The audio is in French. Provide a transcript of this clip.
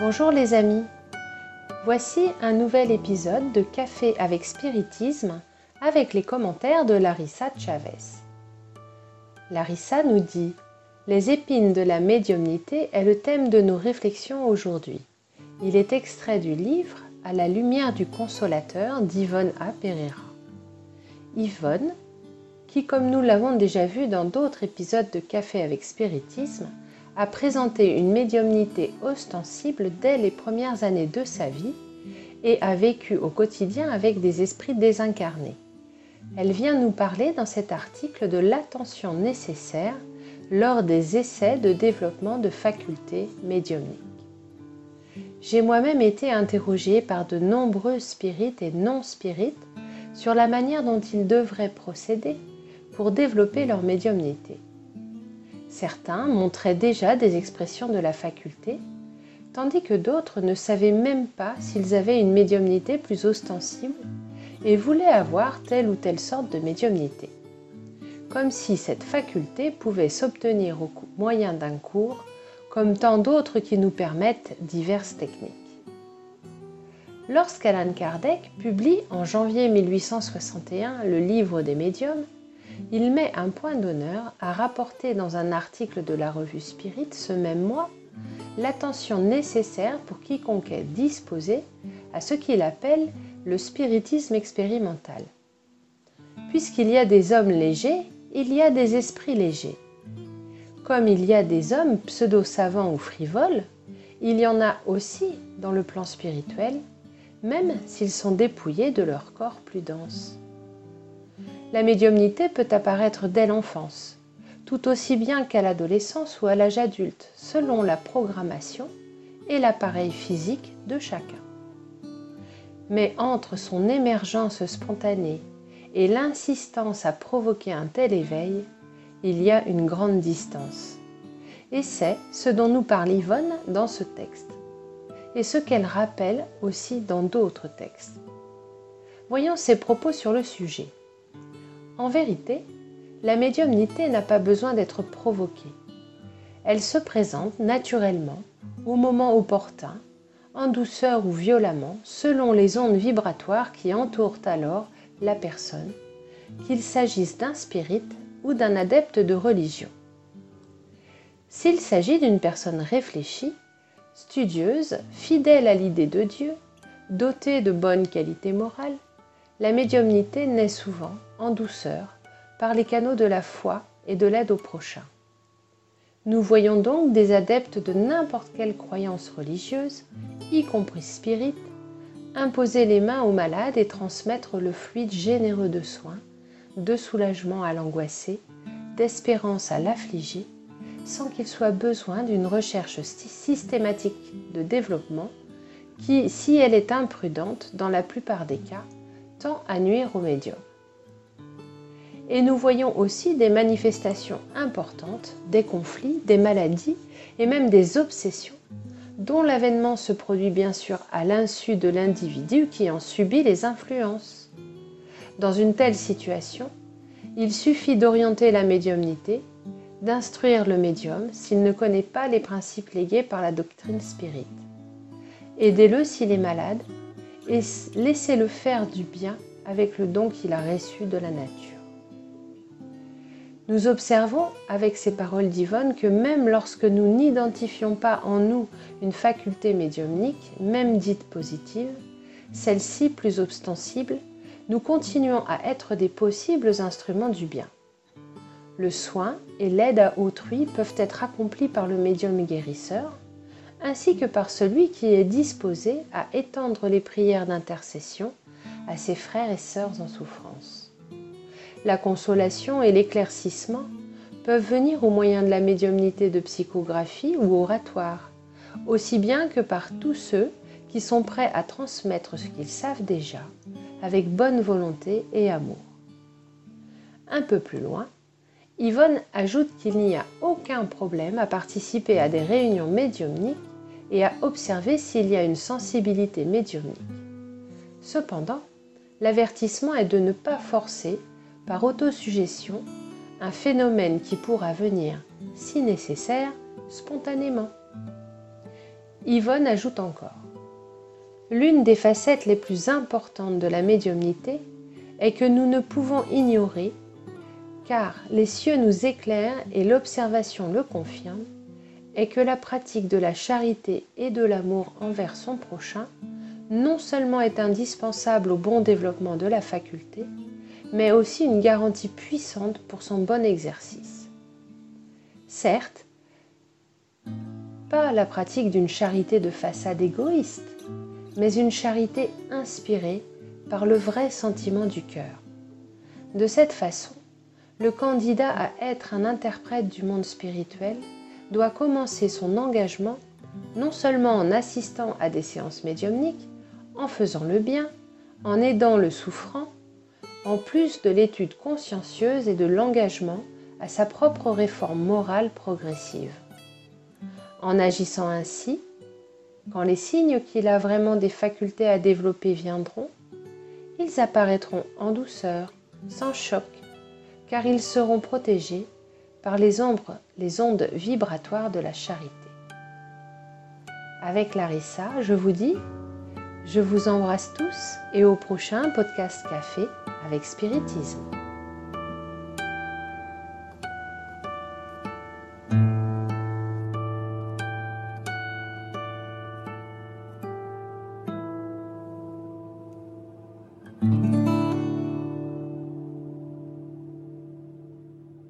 Bonjour les amis, voici un nouvel épisode de Café avec Spiritisme avec les commentaires de Larissa Chavez. Larissa nous dit Les épines de la médiumnité est le thème de nos réflexions aujourd'hui. Il est extrait du livre À la lumière du consolateur d'Yvonne A. Pereira. Yvonne, qui comme nous l'avons déjà vu dans d'autres épisodes de Café avec Spiritisme, a présenté une médiumnité ostensible dès les premières années de sa vie et a vécu au quotidien avec des esprits désincarnés. Elle vient nous parler dans cet article de l'attention nécessaire lors des essais de développement de facultés médiumniques. J'ai moi-même été interrogée par de nombreux spirites et non-spirites sur la manière dont ils devraient procéder pour développer leur médiumnité. Certains montraient déjà des expressions de la faculté, tandis que d'autres ne savaient même pas s'ils avaient une médiumnité plus ostensible et voulaient avoir telle ou telle sorte de médiumnité. Comme si cette faculté pouvait s'obtenir au moyen d'un cours, comme tant d'autres qui nous permettent diverses techniques. Lorsqu'Alan Kardec publie en janvier 1861 le livre des médiums, il met un point d'honneur à rapporter dans un article de la revue Spirit ce même mois l'attention nécessaire pour quiconque est disposé à ce qu'il appelle le spiritisme expérimental. Puisqu'il y a des hommes légers, il y a des esprits légers. Comme il y a des hommes pseudo-savants ou frivoles, il y en a aussi dans le plan spirituel, même s'ils sont dépouillés de leur corps plus dense la médiumnité peut apparaître dès l'enfance, tout aussi bien qu'à l'adolescence ou à l'âge adulte, selon la programmation et l'appareil physique de chacun. Mais entre son émergence spontanée et l'insistance à provoquer un tel éveil, il y a une grande distance. Et c'est ce dont nous parle Yvonne dans ce texte, et ce qu'elle rappelle aussi dans d'autres textes. Voyons ses propos sur le sujet. En vérité, la médiumnité n'a pas besoin d'être provoquée. Elle se présente naturellement, au moment opportun, en douceur ou violemment, selon les ondes vibratoires qui entourent alors la personne, qu'il s'agisse d'un spirit ou d'un adepte de religion. S'il s'agit d'une personne réfléchie, studieuse, fidèle à l'idée de Dieu, dotée de bonnes qualités morales, la médiumnité naît souvent en douceur par les canaux de la foi et de l'aide au prochain. Nous voyons donc des adeptes de n'importe quelle croyance religieuse, y compris spirit, imposer les mains aux malades et transmettre le fluide généreux de soins, de soulagement à l'angoissé, d'espérance à l'affligé, sans qu'il soit besoin d'une recherche systématique de développement qui, si elle est imprudente dans la plupart des cas, à nuire au médium et nous voyons aussi des manifestations importantes, des conflits, des maladies et même des obsessions, dont l'avènement se produit bien sûr à l'insu de l'individu qui en subit les influences. Dans une telle situation, il suffit d'orienter la médiumnité, d'instruire le médium s'il ne connaît pas les principes légués par la doctrine spirite. Aidez-le s'il est malade et laissez-le faire du bien avec le don qu'il a reçu de la nature. Nous observons avec ces paroles d'Yvonne que même lorsque nous n'identifions pas en nous une faculté médiumnique, même dite positive, celle-ci plus ostensible, nous continuons à être des possibles instruments du bien. Le soin et l'aide à autrui peuvent être accomplis par le médium guérisseur, ainsi que par celui qui est disposé à étendre les prières d'intercession à ses frères et sœurs en souffrance la consolation et l'éclaircissement peuvent venir au moyen de la médiumnité de psychographie ou oratoire, aussi bien que par tous ceux qui sont prêts à transmettre ce qu'ils savent déjà, avec bonne volonté et amour. Un peu plus loin, Yvonne ajoute qu'il n'y a aucun problème à participer à des réunions médiumniques et à observer s'il y a une sensibilité médiumnique. Cependant, l'avertissement est de ne pas forcer par autosuggestion un phénomène qui pourra venir, si nécessaire, spontanément. Yvonne ajoute encore L'une des facettes les plus importantes de la médiumnité est que nous ne pouvons ignorer, car les cieux nous éclairent et l'observation le confirme, est que la pratique de la charité et de l'amour envers son prochain non seulement est indispensable au bon développement de la faculté, mais aussi une garantie puissante pour son bon exercice. Certes, pas la pratique d'une charité de façade égoïste, mais une charité inspirée par le vrai sentiment du cœur. De cette façon, le candidat à être un interprète du monde spirituel doit commencer son engagement non seulement en assistant à des séances médiumniques, en faisant le bien, en aidant le souffrant, en plus de l'étude consciencieuse et de l'engagement à sa propre réforme morale progressive. En agissant ainsi, quand les signes qu'il a vraiment des facultés à développer viendront, ils apparaîtront en douceur, sans choc, car ils seront protégés par les, ombres, les ondes vibratoires de la charité. Avec Larissa, je vous dis, je vous embrasse tous et au prochain podcast café avec Spiritisme.